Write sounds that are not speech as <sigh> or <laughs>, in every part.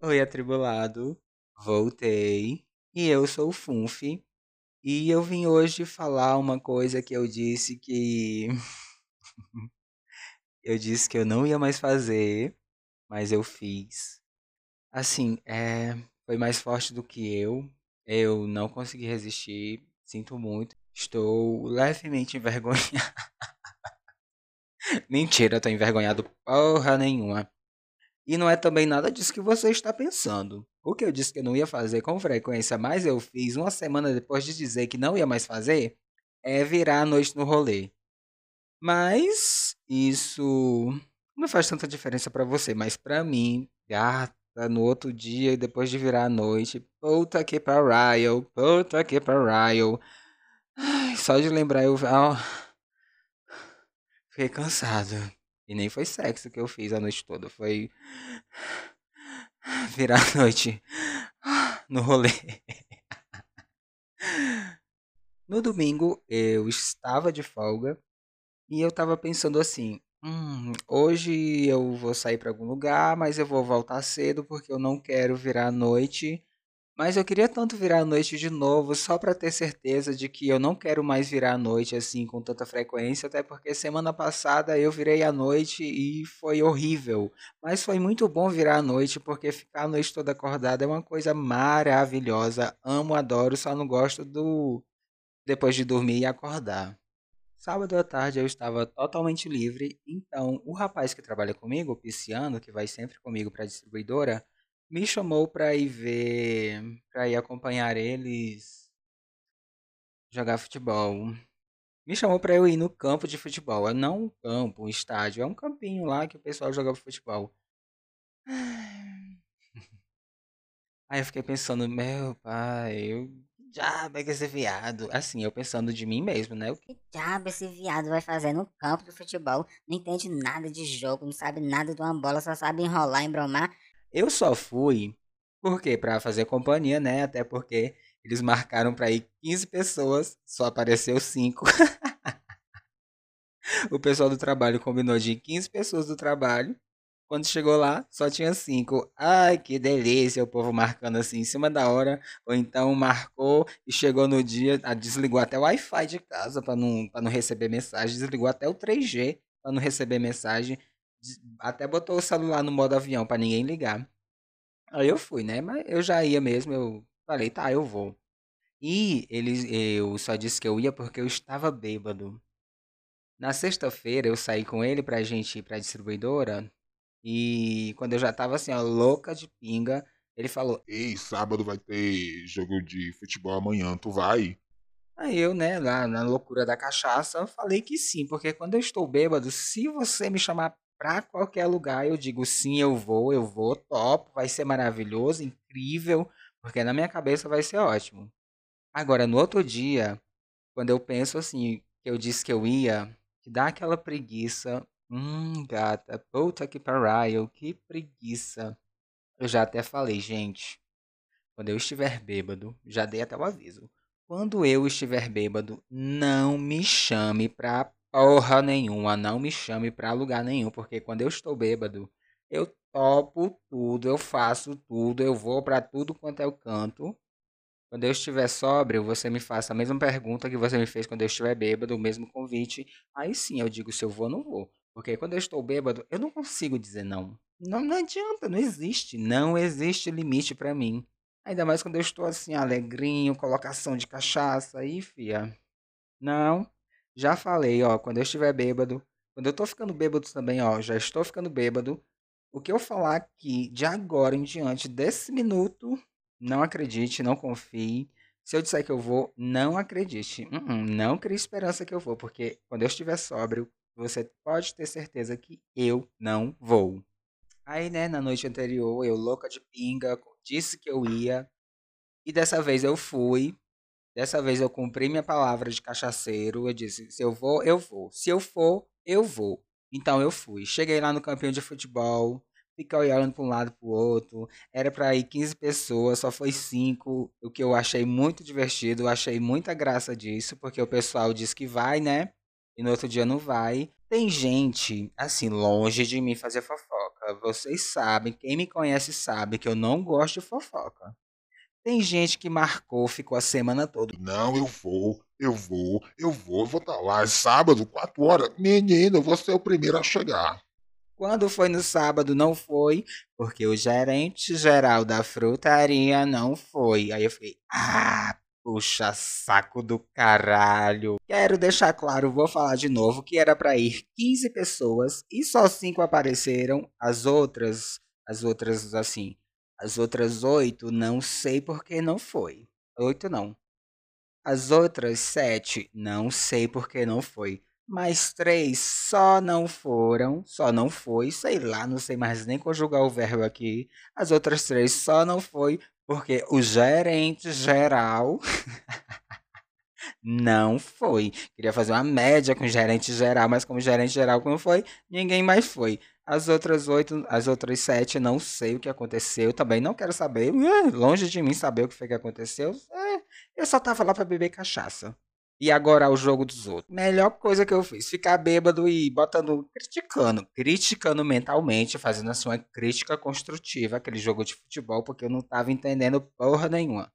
Oi, atribulado. Voltei. E eu sou o Funf. E eu vim hoje falar uma coisa que eu disse que. <laughs> eu disse que eu não ia mais fazer, mas eu fiz. Assim, é. Foi mais forte do que eu. Eu não consegui resistir. Sinto muito. Estou levemente <laughs> envergonhado. Mentira, tô envergonhado porra nenhuma. E não é também nada disso que você está pensando. O que eu disse que eu não ia fazer com frequência, mas eu fiz uma semana depois de dizer que não ia mais fazer, é virar a noite no rolê. Mas isso não faz tanta diferença pra você, mas pra mim, gata, no outro dia e depois de virar a noite, puta que pariu, puta que pariu. Ai, só de lembrar eu ah, fiquei cansado. E nem foi sexo que eu fiz a noite toda, foi <sighs> virar a noite <sighs> no rolê. <laughs> No domingo eu estava de folga e eu estava pensando assim: hum, hoje eu vou sair para algum lugar, mas eu vou voltar cedo porque eu não quero virar a noite mas eu queria tanto virar à noite de novo, só para ter certeza de que eu não quero mais virar à noite assim com tanta frequência, até porque semana passada eu virei à noite e foi horrível. Mas foi muito bom virar à noite, porque ficar a noite toda acordada é uma coisa maravilhosa. Amo, adoro, só não gosto do depois de dormir e acordar. Sábado à tarde eu estava totalmente livre, então o rapaz que trabalha comigo, o Pisciano, que vai sempre comigo para a distribuidora, me chamou pra ir ver, pra ir acompanhar eles jogar futebol. Me chamou pra eu ir no campo de futebol. É não um campo, um estádio, é um campinho lá que o pessoal joga futebol. Aí eu fiquei pensando, meu pai, eu diabo é que esse viado? Assim, eu pensando de mim mesmo, né? O que Que diabo esse viado vai fazer no campo do futebol? Não entende nada de jogo, não sabe nada de uma bola, só sabe enrolar, embromar. Eu só fui porque para fazer companhia, né? Até porque eles marcaram para ir 15 pessoas, só apareceu 5. <laughs> o pessoal do trabalho combinou de ir 15 pessoas do trabalho. Quando chegou lá, só tinha 5. Ai, que delícia, o povo marcando assim em cima da hora. Ou então marcou e chegou no dia, ah, desligou até o Wi-Fi de casa para não, pra não receber mensagem, desligou até o 3G para não receber mensagem. Até botou o celular no modo avião para ninguém ligar. Aí eu fui, né? Mas eu já ia mesmo, eu falei, tá, eu vou. E eles, eu só disse que eu ia porque eu estava bêbado. Na sexta-feira eu saí com ele pra gente ir pra distribuidora. E quando eu já tava assim, ó, louca de pinga, ele falou: Ei, sábado vai ter jogo de futebol amanhã, tu vai? Aí eu, né, lá na loucura da cachaça, eu falei que sim, porque quando eu estou bêbado, se você me chamar pra qualquer lugar, eu digo sim, eu vou, eu vou, top, vai ser maravilhoso, incrível, porque na minha cabeça vai ser ótimo. Agora, no outro dia, quando eu penso assim, que eu disse que eu ia, que dá aquela preguiça, hum, gata, puta que pariu, que preguiça. Eu já até falei, gente, quando eu estiver bêbado, já dei até o aviso. Quando eu estiver bêbado, não me chame pra porra nenhuma, não me chame pra lugar nenhum, porque quando eu estou bêbado, eu topo tudo, eu faço tudo, eu vou pra tudo quanto é o canto. Quando eu estiver sóbrio, você me faça a mesma pergunta que você me fez quando eu estiver bêbado, o mesmo convite. Aí sim eu digo se eu vou ou não vou. Porque quando eu estou bêbado, eu não consigo dizer não. Não, não adianta, não existe. Não existe limite pra mim. Ainda mais quando eu estou assim, alegrinho, colocação de cachaça, aí, fia. Não, já falei, ó, quando eu estiver bêbado, quando eu tô ficando bêbado também, ó, já estou ficando bêbado. O que eu falar aqui de agora em diante, desse minuto, não acredite, não confie. Se eu disser que eu vou, não acredite. Uh-uh, não crie esperança que eu vou, porque quando eu estiver sóbrio, você pode ter certeza que eu não vou. Aí, né, na noite anterior, eu louca de pinga, disse que eu ia. E dessa vez eu fui. Dessa vez eu cumpri minha palavra de cachaceiro. Eu disse: se eu vou, eu vou. Se eu for, eu vou. Então eu fui. Cheguei lá no campinho de futebol. Fiquei olhando para um lado para o outro. Era para ir 15 pessoas, só foi 5. O que eu achei muito divertido. Eu achei muita graça disso, porque o pessoal diz que vai, né? E no outro dia não vai. Tem gente, assim, longe de mim fazer fofoca. Vocês sabem, quem me conhece sabe que eu não gosto de fofoca. Tem gente que marcou, ficou a semana toda. Não, eu vou, eu vou, eu vou, eu vou estar lá. É sábado, 4 horas. Menino, você é o primeiro a chegar. Quando foi no sábado, não foi, porque o gerente geral da frutaria não foi. Aí eu fiquei, ah, puxa saco do caralho. Quero deixar claro, vou falar de novo, que era para ir 15 pessoas e só 5 apareceram. As outras, as outras, assim, as outras 8, não sei por que não foi. 8 não. As outras 7, não sei por que não foi mas três só não foram, só não foi, sei lá, não sei mais nem conjugar o verbo aqui. As outras três só não foi porque o gerente geral <laughs> não foi. Queria fazer uma média com o gerente geral, mas como o gerente geral não foi, ninguém mais foi. As outras oito, as outras sete, não sei o que aconteceu. Também não quero saber. Longe de mim saber o que foi que aconteceu. É, eu só tava lá para beber cachaça e agora o jogo dos outros. Melhor coisa que eu fiz, ficar bêbado e botando, criticando, criticando mentalmente, fazendo assim uma crítica construtiva aquele jogo de futebol, porque eu não tava entendendo porra nenhuma.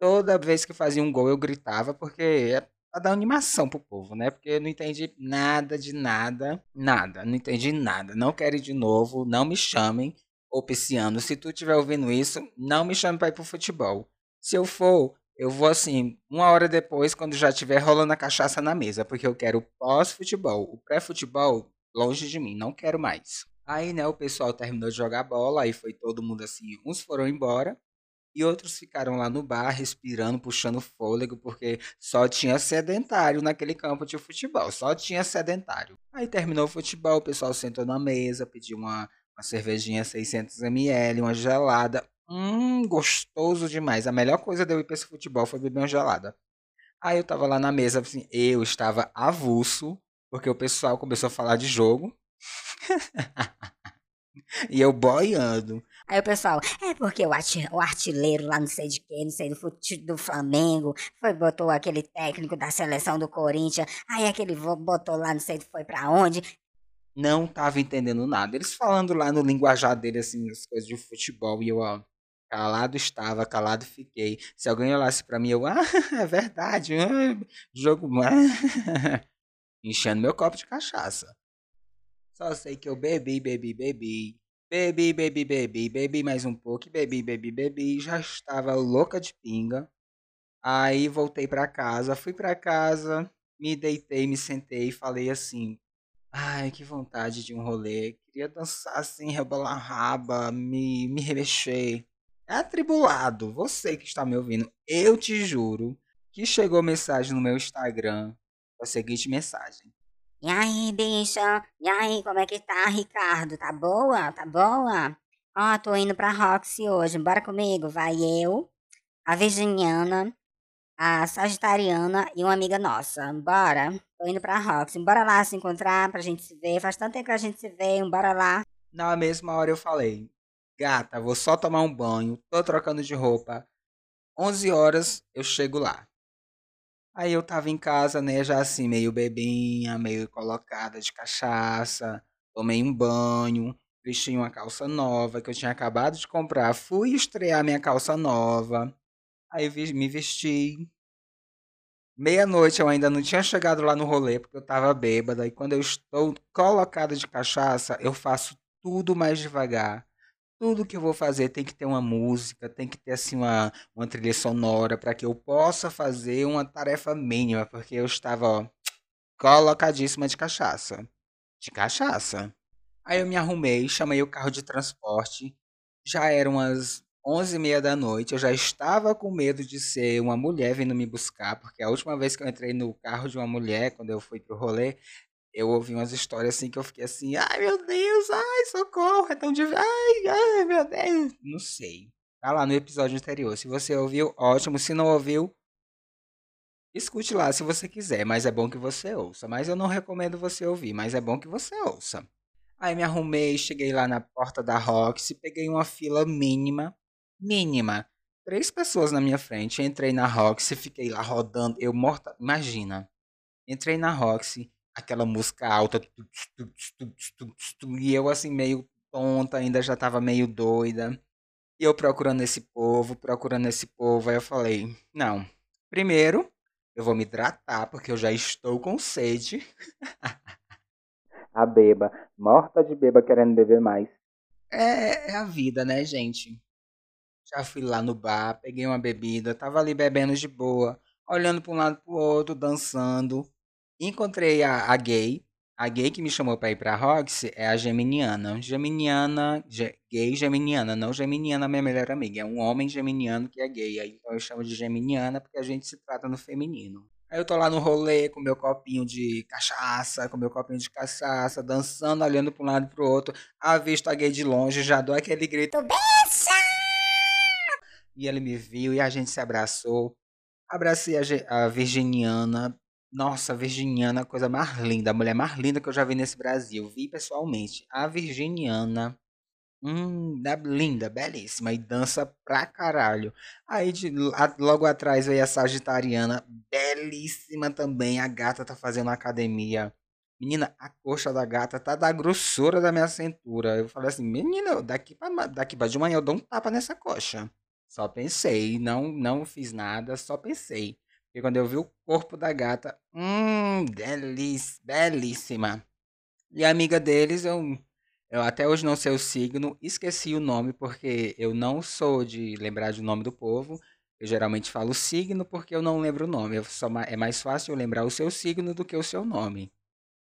Toda vez que fazia um gol eu gritava, porque é pra dar animação pro povo, né? Porque eu não entendi nada de nada, nada, não entendi nada. Não quero ir de novo, não me chamem, ô Pisciano, se tu estiver ouvindo isso, não me chame pra ir pro futebol. Se eu for, eu vou assim, uma hora depois, quando já estiver rolando a cachaça na mesa, porque eu quero pós-futebol. O pré-futebol, longe de mim, não quero mais. Aí, né, o pessoal terminou de jogar bola, aí foi todo mundo assim, uns foram embora e outros ficaram lá no bar respirando, puxando fôlego, porque só tinha sedentário naquele campo de futebol, só tinha sedentário. Aí terminou o futebol, o pessoal sentou na mesa, pediu uma, uma cervejinha 600ml, uma gelada. Hum, gostoso demais. A melhor coisa de eu ir pra esse futebol foi beber uma gelada. Aí eu tava lá na mesa, assim, eu estava avulso, porque o pessoal começou a falar de jogo. <laughs> e eu boiando. Aí o pessoal, é porque o, o artilheiro lá não sei de quê, não sei do, do Flamengo, foi, botou aquele técnico da seleção do Corinthians, aí aquele botou lá não sei foi pra onde. Não tava entendendo nada. Eles falando lá no linguajar dele, assim, as coisas de futebol, e eu, ó, Calado estava, calado fiquei. Se alguém olhasse para mim, eu, ah, <laughs> é verdade, ah, jogo, ah, <laughs> enchendo meu copo de cachaça. Só sei que eu bebi, bebi, bebi, bebi, bebi, bebi, bebi mais um pouco, bebi, bebi, bebi, já estava louca de pinga. Aí voltei para casa, fui para casa, me deitei, me sentei e falei assim: Ai, que vontade de um rolê. Queria dançar assim, rebolar raba, me, me remexer atribulado, você que está me ouvindo, eu te juro que chegou mensagem no meu Instagram a seguinte mensagem. E aí, bicha? E aí, como é que tá, Ricardo? Tá boa? Tá boa? Ó, tô indo pra Roxy hoje. Bora comigo. Vai eu, a Virginiana, a Sagitariana e uma amiga nossa. Bora. Tô indo pra Roxy. Bora lá se encontrar pra gente se ver. Faz tanto tempo que a gente se vê. Bora lá. Na mesma hora eu falei, Gata, vou só tomar um banho, tô trocando de roupa. 11 horas eu chego lá. Aí eu tava em casa, né, já assim, meio bebinha, meio colocada de cachaça. Tomei um banho, vesti uma calça nova que eu tinha acabado de comprar. Fui estrear minha calça nova. Aí me vesti. Meia-noite eu ainda não tinha chegado lá no rolê porque eu tava bêbada. E quando eu estou colocada de cachaça, eu faço tudo mais devagar tudo que eu vou fazer tem que ter uma música, tem que ter assim uma, uma trilha sonora para que eu possa fazer uma tarefa mínima, porque eu estava ó, colocadíssima de cachaça. De cachaça. Aí eu me arrumei, chamei o carro de transporte. Já eram umas onze e meia da noite. Eu já estava com medo de ser uma mulher vindo me buscar, porque a última vez que eu entrei no carro de uma mulher, quando eu fui pro rolê, eu ouvi umas histórias assim que eu fiquei assim, ai meu Deus, ai, socorro, é tão difícil, ai, ai, meu Deus. Não sei. Tá lá no episódio anterior. Se você ouviu, ótimo. Se não ouviu, escute lá se você quiser, mas é bom que você ouça. Mas eu não recomendo você ouvir, mas é bom que você ouça. Aí me arrumei, cheguei lá na porta da Roxy, peguei uma fila mínima, mínima. Três pessoas na minha frente. Entrei na Roxy, fiquei lá rodando, eu morta. Imagina. Entrei na Roxy aquela música alta. E eu assim, meio tonta, ainda já tava meio doida. E eu procurando esse povo, procurando esse povo. Aí eu falei: não, primeiro eu vou me hidratar, porque eu já estou com sede. a beba, morta de beba querendo beber mais. É, é a vida, né, gente? Já fui lá no bar, peguei uma bebida, tava ali bebendo de boa, olhando para um lado pro outro, dançando. Encontrei a, a gay, a gay que me chamou para ir pra Roxy é a Geminiana. Geminiana, ge, gay Geminiana, não Geminiana, minha melhor amiga. É um homem geminiano que é gay. Então eu chamo de Geminiana porque a gente se trata no feminino. Aí eu tô lá no rolê com meu copinho de cachaça, com meu copinho de cachaça, dançando, olhando para um lado e pro outro. Avisto a gay de longe, já dou aquele grito, bicha! E ele me viu e a gente se abraçou. Abracei a, a Virginiana, nossa, a Virginiana, a coisa mais linda, a mulher mais linda que eu já vi nesse Brasil. Vi pessoalmente. A Virginiana. Hum, linda, belíssima. E dança pra caralho. Aí de, logo atrás veio a Sagitariana, belíssima também. A gata tá fazendo academia. Menina, a coxa da gata tá da grossura da minha cintura. Eu falei assim, menina, daqui pra, daqui pra de manhã eu dou um tapa nessa coxa. Só pensei, não, não fiz nada, só pensei. E quando eu vi o corpo da gata, hum, delícia, belíssima. E a amiga deles, eu, eu até hoje não sei o signo, esqueci o nome porque eu não sou de lembrar de nome do povo. Eu geralmente falo signo porque eu não lembro o nome. Eu é mais fácil eu lembrar o seu signo do que o seu nome.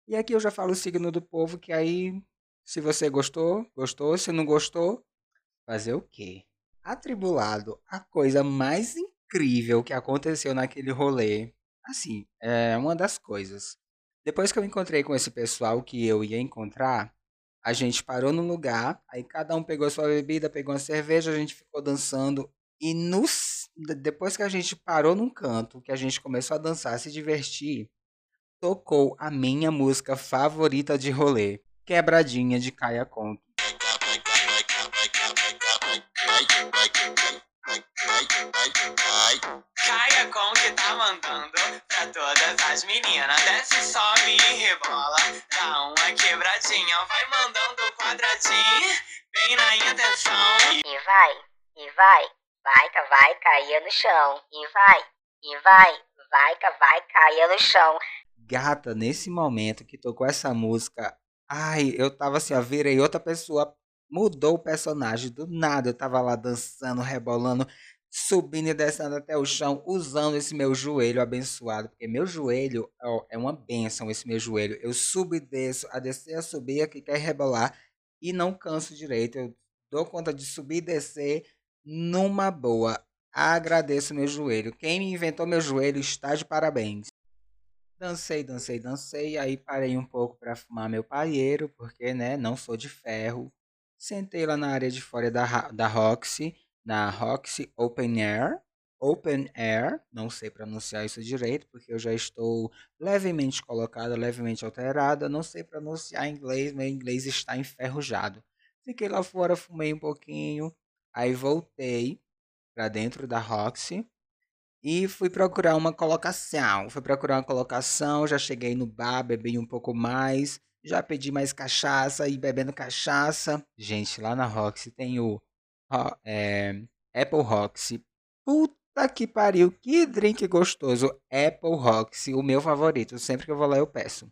E aqui eu já falo o signo do povo, que aí, se você gostou, gostou. Se não gostou, fazer o quê? Atribulado, a coisa mais incrível incrível que aconteceu naquele rolê. Assim, é uma das coisas. Depois que eu encontrei com esse pessoal que eu ia encontrar, a gente parou num lugar, aí cada um pegou sua bebida, pegou uma cerveja, a gente ficou dançando. E nos, depois que a gente parou num canto, que a gente começou a dançar, se divertir, tocou a minha música favorita de rolê, Quebradinha de Caia Conto. As meninas desce, sobe e rebola. Dá uma quebradinha, vai mandando quadradinho, bem na intenção. E vai, e vai, vai que vai cair no chão. E vai, e vai, vai que vai cair no chão. Gata, nesse momento que tocou essa música, ai, eu tava assim, ó, virei outra pessoa, mudou o personagem do nada. Eu tava lá dançando, rebolando subindo e descendo até o chão, usando esse meu joelho abençoado, porque meu joelho ó, é uma benção, esse meu joelho. Eu subo e desço, a descer, a subir, aqui quer rebolar e não canso direito. Eu dou conta de subir e descer numa boa. Agradeço meu joelho. Quem me inventou meu joelho está de parabéns. Dancei, dancei, dancei, aí parei um pouco para fumar meu paieiro, porque, né, não sou de ferro. Sentei lá na área de fora da, da Roxy na Roxy Open Air. Open Air, não sei pronunciar isso direito, porque eu já estou levemente colocada, levemente alterada, não sei pronunciar inglês, meu inglês está enferrujado. Fiquei lá fora, fumei um pouquinho, aí voltei para dentro da Roxy e fui procurar uma colocação. Fui procurar uma colocação, já cheguei no bar, bebi um pouco mais, já pedi mais cachaça e bebendo cachaça. Gente, lá na Roxy tem o é, Apple Roxy. Puta que pariu, que drink gostoso. Apple Roxy, o meu favorito. Sempre que eu vou lá eu peço.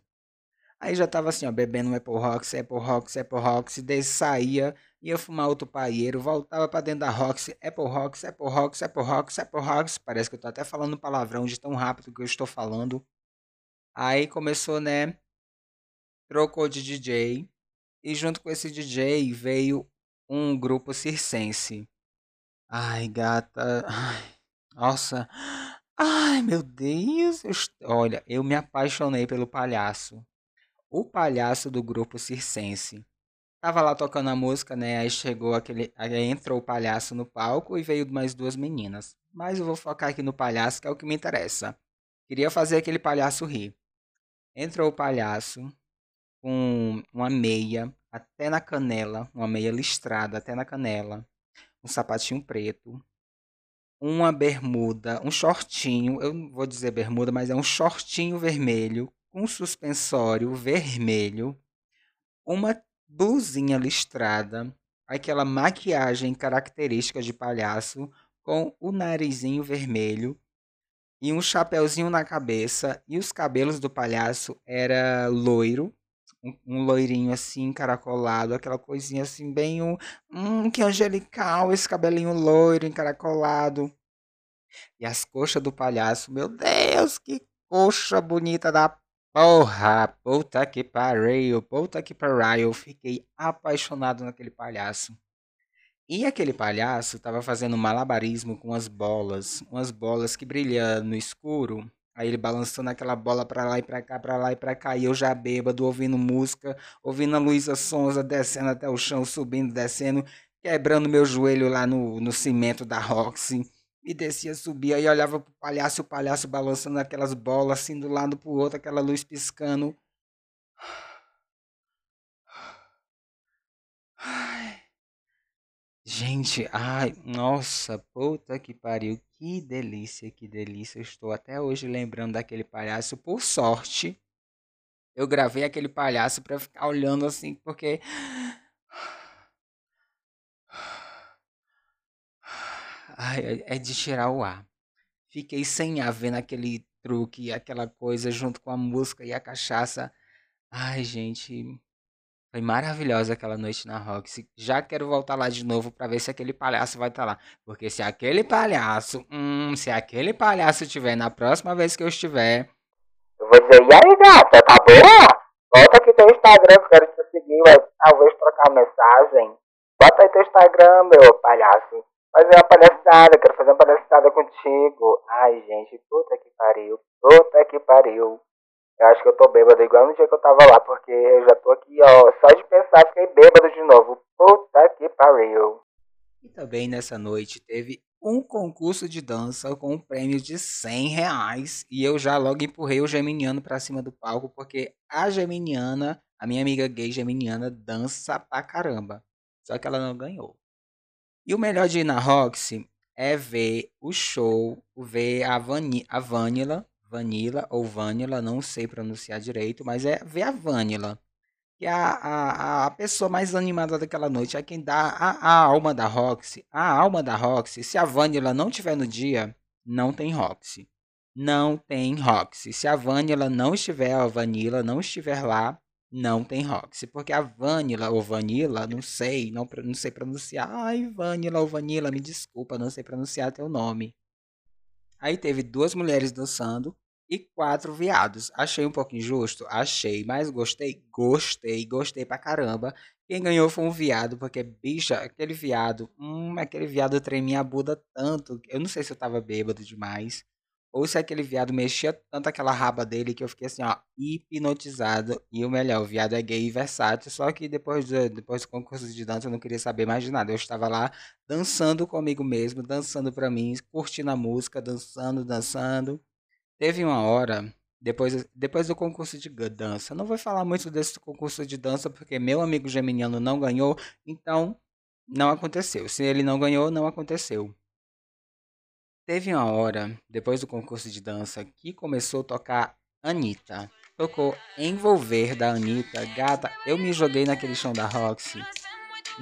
Aí já tava assim, ó, bebendo um Apple Roxy, Apple Roxy, Apple Roxy, daí saía, ia fumar outro paieiro, voltava para dentro da Roxy, Apple Roxy, Apple Roxy, Apple Roxy, Apple Roxy. Parece que eu tô até falando palavrão de tão rápido que eu estou falando. Aí começou, né? Trocou de DJ. E junto com esse DJ veio um grupo circense. Ai, gata. Ai, nossa. Ai, meu Deus. Eu, olha, eu me apaixonei pelo palhaço. O palhaço do grupo circense. Tava lá tocando a música, né? Aí chegou aquele. Aí entrou o palhaço no palco e veio mais duas meninas. Mas eu vou focar aqui no palhaço, que é o que me interessa. Queria fazer aquele palhaço rir. Entrou o palhaço com uma meia até na canela, uma meia listrada até na canela, um sapatinho preto, uma bermuda, um shortinho, eu não vou dizer bermuda, mas é um shortinho vermelho com suspensório vermelho, uma blusinha listrada, aquela maquiagem característica de palhaço com o narizinho vermelho e um chapéuzinho na cabeça. E os cabelos do palhaço era loiro, um, um loirinho assim encaracolado, aquela coisinha assim bem um, hum, que angelical esse cabelinho loiro encaracolado. E as coxas do palhaço, meu Deus, que coxa bonita da porra! Puta que pariu, puta que pariu. Eu fiquei apaixonado naquele palhaço. E aquele palhaço tava fazendo malabarismo com as bolas, umas bolas que brilham no escuro. Aí ele balançando aquela bola pra lá e pra cá, pra lá e pra cá, e eu já bêbado, ouvindo música, ouvindo a Luísa Sonza descendo até o chão, subindo, descendo, quebrando meu joelho lá no, no cimento da Roxy. E descia, subia, e olhava pro palhaço, o palhaço balançando aquelas bolas, assim, do lado pro outro, aquela luz piscando. Gente, ai, nossa, puta que pariu, que delícia, que delícia. Eu estou até hoje lembrando daquele palhaço. Por sorte, eu gravei aquele palhaço pra ficar olhando assim, porque. Ai, é de tirar o ar. Fiquei sem ar vendo aquele truque, aquela coisa junto com a música e a cachaça. Ai, gente, foi maravilhosa aquela noite na Roxy. Já quero voltar lá de novo pra ver se aquele palhaço vai estar lá. Porque se aquele palhaço, hum, se aquele palhaço estiver na próxima vez que eu estiver, Eu vou dizer, e aí, gata, tá boa? Volta aqui teu Instagram, eu quero te seguir, vai talvez trocar mensagem. Bota aí teu Instagram, meu palhaço. Fazer uma palhaçada, quero fazer uma palhaçada contigo. Ai, gente, puta que pariu, puta que pariu. Eu acho que eu tô bêbado igual no dia que eu tava lá, porque eu já tô aqui, ó, só de pensar fiquei bêbado de novo. Puta que pariu. E também nessa noite teve um concurso de dança com um prêmio de 100 reais. E eu já logo empurrei o Geminiano pra cima do palco, porque a Geminiana, a minha amiga gay Geminiana, dança pra caramba. Só que ela não ganhou. E o melhor de ir na Roxy é ver o show, ver a, Vani, a Vanilla, Vanilla ou Vanilla, não sei pronunciar direito, mas é ver a Vanilla. Que é a, a, a pessoa mais animada daquela noite, é quem dá a, a alma da Roxy. A alma da Roxy, se a Vanilla não tiver no dia, não tem Roxy. Não tem Roxy. Se a Vanilla não estiver, a Vanilla não estiver lá, não tem Roxy. Porque a Vanilla ou Vanilla, não sei, não, não sei pronunciar. Ai, Vanilla ou Vanilla, me desculpa, não sei pronunciar teu nome. Aí teve duas mulheres dançando e quatro viados. Achei um pouco injusto? Achei, mas gostei, gostei, gostei pra caramba. Quem ganhou foi um viado, porque, bicha, aquele viado, hum, aquele viado tremia a bunda tanto. Eu não sei se eu tava bêbado demais. Ou se aquele viado mexia tanto aquela raba dele que eu fiquei assim, ó, hipnotizado. E o melhor, o viado é gay e versátil. Só que depois do, depois do concurso de dança eu não queria saber mais de nada. Eu estava lá dançando comigo mesmo, dançando pra mim, curtindo a música, dançando, dançando. Teve uma hora, depois, depois do concurso de dança. Não vou falar muito desse concurso de dança porque meu amigo geminiano não ganhou. Então, não aconteceu. Se ele não ganhou, não aconteceu. Teve uma hora, depois do concurso de dança, que começou a tocar Anitta. Tocou Envolver da Anitta. Gata, eu me joguei naquele chão da Roxy.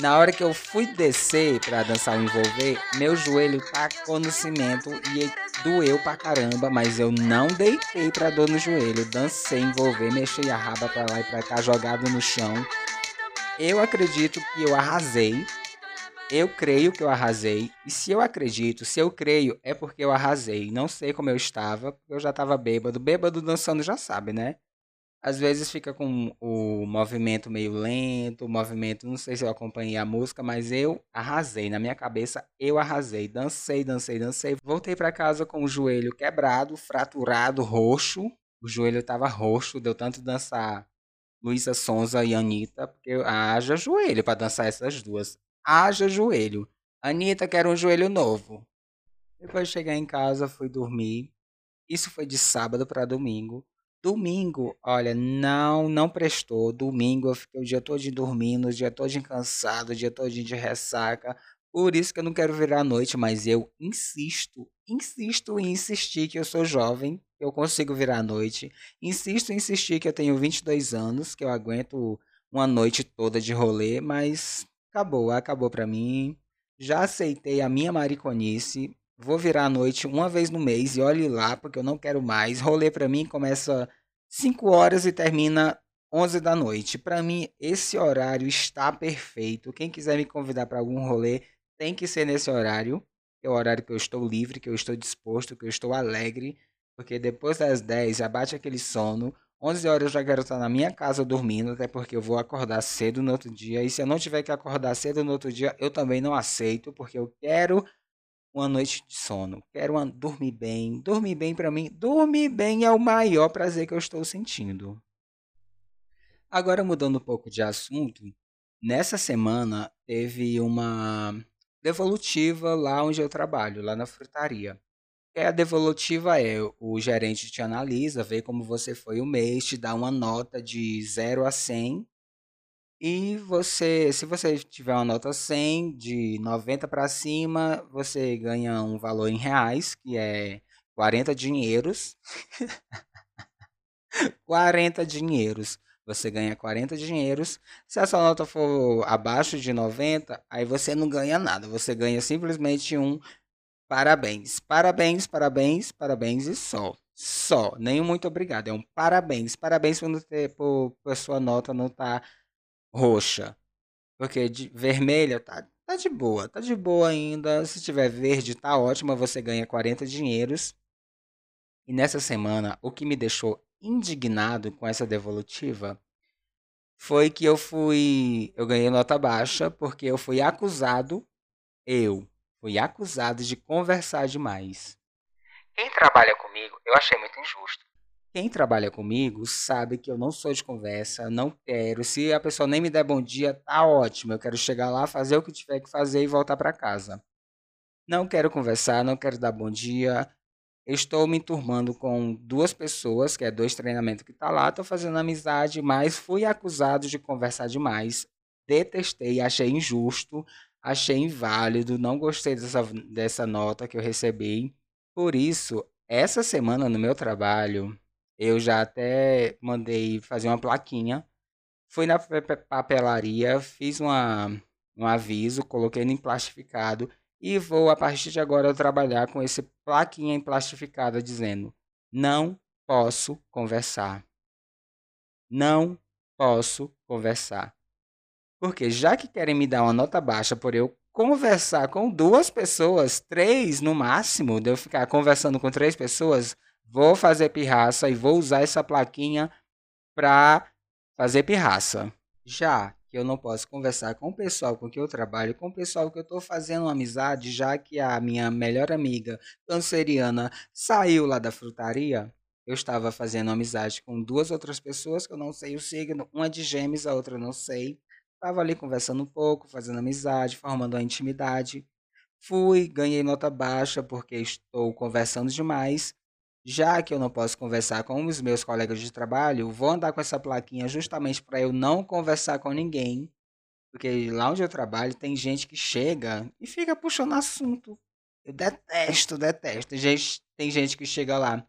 Na hora que eu fui descer pra dançar o Envolver, meu joelho tacou no cimento e doeu pra caramba, mas eu não deitei pra dor no joelho. Dancei Envolver, mexi a raba pra lá e pra cá, jogado no chão. Eu acredito que eu arrasei. Eu creio que eu arrasei. E se eu acredito, se eu creio, é porque eu arrasei. Não sei como eu estava, porque eu já estava bêbado. Bêbado dançando já sabe, né? Às vezes fica com o movimento meio lento, o movimento, não sei se eu acompanhei a música, mas eu arrasei. Na minha cabeça, eu arrasei. Dancei, dancei, dancei. Voltei para casa com o joelho quebrado, fraturado, roxo. O joelho tava roxo, deu tanto dançar Luísa Sonza e Anitta, porque haja joelho para dançar essas duas haja joelho. Anitta quer um joelho novo. Depois de chegar em casa, fui dormir. Isso foi de sábado para domingo. Domingo, olha, não, não prestou. Domingo eu fiquei o dia todo dormindo, o dia todo cansado, o dia todo de ressaca. Por isso que eu não quero virar a noite, mas eu insisto, insisto em insistir que eu sou jovem, que eu consigo virar à noite. Insisto em insistir que eu tenho 22 anos, que eu aguento uma noite toda de rolê, mas acabou, acabou pra mim. Já aceitei a minha mariconice. Vou virar à noite uma vez no mês e olhe lá, porque eu não quero mais. Rolê pra mim começa 5 horas e termina 11 da noite. Pra mim, esse horário está perfeito. Quem quiser me convidar pra algum rolê, tem que ser nesse horário. É o horário que eu estou livre, que eu estou disposto, que eu estou alegre. Porque depois das 10 já bate aquele sono. 11 horas eu já quero estar na minha casa dormindo, até porque eu vou acordar cedo no outro dia. E se eu não tiver que acordar cedo no outro dia, eu também não aceito, porque eu quero uma noite de sono. Quero uma, dormir bem. Dormir bem para mim, dormir bem é o maior prazer que eu estou sentindo. Agora mudando um pouco de assunto, nessa semana teve uma devolutiva lá onde eu trabalho, lá na frutaria. E a devolutiva é o gerente te analisa, vê como você foi o mês, te dá uma nota de 0 a 100 e você, se você tiver uma nota 100, de 90 para cima, você ganha um valor em reais, que é 40 dinheiros. <laughs> 40 dinheiros. Você ganha 40 dinheiros. Se a sua nota for abaixo de 90, aí você não ganha nada. Você ganha simplesmente um parabéns. Parabéns, parabéns, parabéns e só. Só. Nem um muito obrigado. É um parabéns. Parabéns por, ter, por, por sua nota não. Tá roxa. Porque de vermelha tá, tá de boa, tá de boa ainda. Se tiver verde, tá ótimo, você ganha 40 dinheiros. E nessa semana, o que me deixou indignado com essa devolutiva foi que eu fui. Eu ganhei nota baixa porque eu fui acusado. Eu fui acusado de conversar demais. Quem trabalha comigo, eu achei muito injusto. Quem trabalha comigo sabe que eu não sou de conversa, não quero. Se a pessoa nem me der bom dia, tá ótimo. Eu quero chegar lá, fazer o que tiver que fazer e voltar para casa. Não quero conversar, não quero dar bom dia. Estou me turmando com duas pessoas, que é dois treinamentos que tá lá, tô fazendo amizade, mas fui acusado de conversar demais. Detestei, achei injusto, achei inválido, não gostei dessa, dessa nota que eu recebi. Por isso, essa semana no meu trabalho, eu já até mandei fazer uma plaquinha. Fui na papelaria, fiz uma, um aviso, coloquei em plastificado e vou a partir de agora trabalhar com esse plaquinha em plastificada dizendo: não posso conversar. Não posso conversar. Porque já que querem me dar uma nota baixa por eu conversar com duas pessoas, três no máximo, de eu ficar conversando com três pessoas, Vou fazer pirraça e vou usar essa plaquinha para fazer pirraça. Já que eu não posso conversar com o pessoal com que eu trabalho, com o pessoal que eu estou fazendo uma amizade, já que a minha melhor amiga canceriana saiu lá da frutaria, eu estava fazendo amizade com duas outras pessoas que eu não sei o signo, uma de gêmeos, a outra eu não sei. Estava ali conversando um pouco, fazendo amizade, formando uma intimidade. Fui, ganhei nota baixa porque estou conversando demais já que eu não posso conversar com os meus colegas de trabalho, vou andar com essa plaquinha justamente para eu não conversar com ninguém. Porque lá onde eu trabalho tem gente que chega e fica puxando assunto. Eu detesto, detesto. Gente, tem gente que chega lá.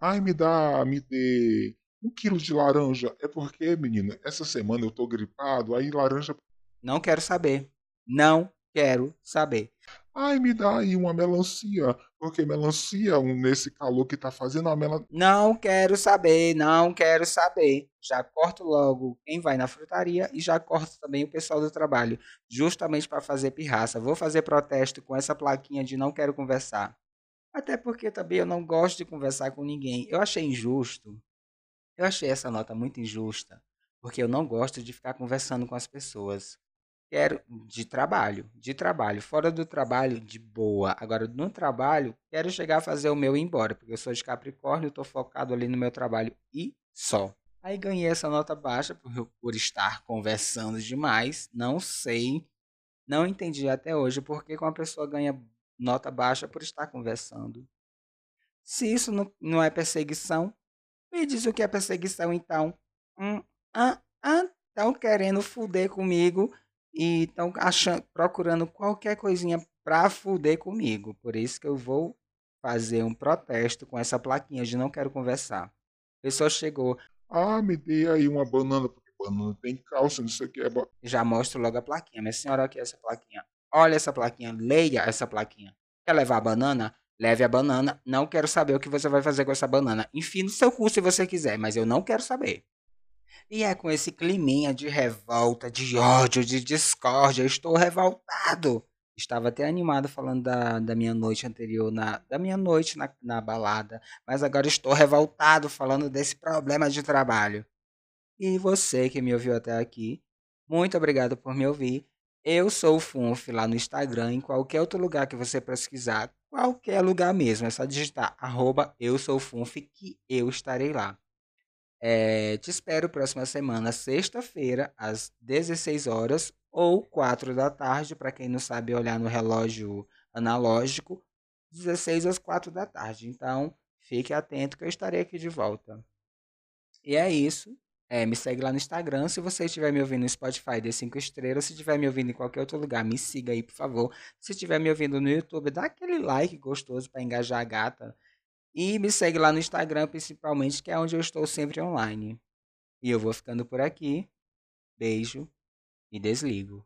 Ai, me dá, me dê um quilo de laranja. É porque, menina, essa semana eu tô gripado, aí laranja. Não quero saber. Não quero saber. Ai, me dá aí uma melancia, porque melancia, nesse calor que tá fazendo, a melancia. Não quero saber, não quero saber. Já corto logo quem vai na frutaria e já corto também o pessoal do trabalho, justamente para fazer pirraça. Vou fazer protesto com essa plaquinha de não quero conversar. Até porque também eu não gosto de conversar com ninguém. Eu achei injusto. Eu achei essa nota muito injusta, porque eu não gosto de ficar conversando com as pessoas. Quero de trabalho, de trabalho. Fora do trabalho, de boa. Agora, no trabalho, quero chegar a fazer o meu e ir embora, porque eu sou de Capricórnio, estou focado ali no meu trabalho e só. Aí ganhei essa nota baixa por, por estar conversando demais. Não sei, não entendi até hoje por que uma pessoa ganha nota baixa por estar conversando. Se isso não, não é perseguição, me diz o que é perseguição então. Hum, ah, ah, estão querendo fuder comigo e estão procurando qualquer coisinha pra fuder comigo. Por isso que eu vou fazer um protesto com essa plaquinha de não quero conversar. A pessoa chegou, Ah, me dê aí uma banana, porque banana tem cálcio, não sei o que. É já mostro logo a plaquinha. Minha senhora, aqui é essa plaquinha. Olha essa plaquinha, leia essa plaquinha. Quer levar a banana? Leve a banana. Não quero saber o que você vai fazer com essa banana. Enfim, no seu cu se você quiser, mas eu não quero saber. E é com esse climinha de revolta, de ódio, de discórdia. Estou revoltado. Estava até animado falando da, da minha noite anterior, na, da minha noite na, na balada. Mas agora estou revoltado falando desse problema de trabalho. E você que me ouviu até aqui, muito obrigado por me ouvir. Eu sou o Funf lá no Instagram, em qualquer outro lugar que você pesquisar, qualquer lugar mesmo, é só digitar arroba eu sou Funf que eu estarei lá. É, te espero próxima semana, sexta-feira, às 16 horas ou 4 da tarde, para quem não sabe olhar no relógio analógico, 16 às 4 da tarde. Então, fique atento que eu estarei aqui de volta. E é isso. É, me segue lá no Instagram. Se você estiver me ouvindo no Spotify, dê 5 estrelas. Se estiver me ouvindo em qualquer outro lugar, me siga aí, por favor. Se estiver me ouvindo no YouTube, dá aquele like gostoso para engajar a gata. E me segue lá no Instagram, principalmente, que é onde eu estou sempre online. E eu vou ficando por aqui. Beijo e desligo.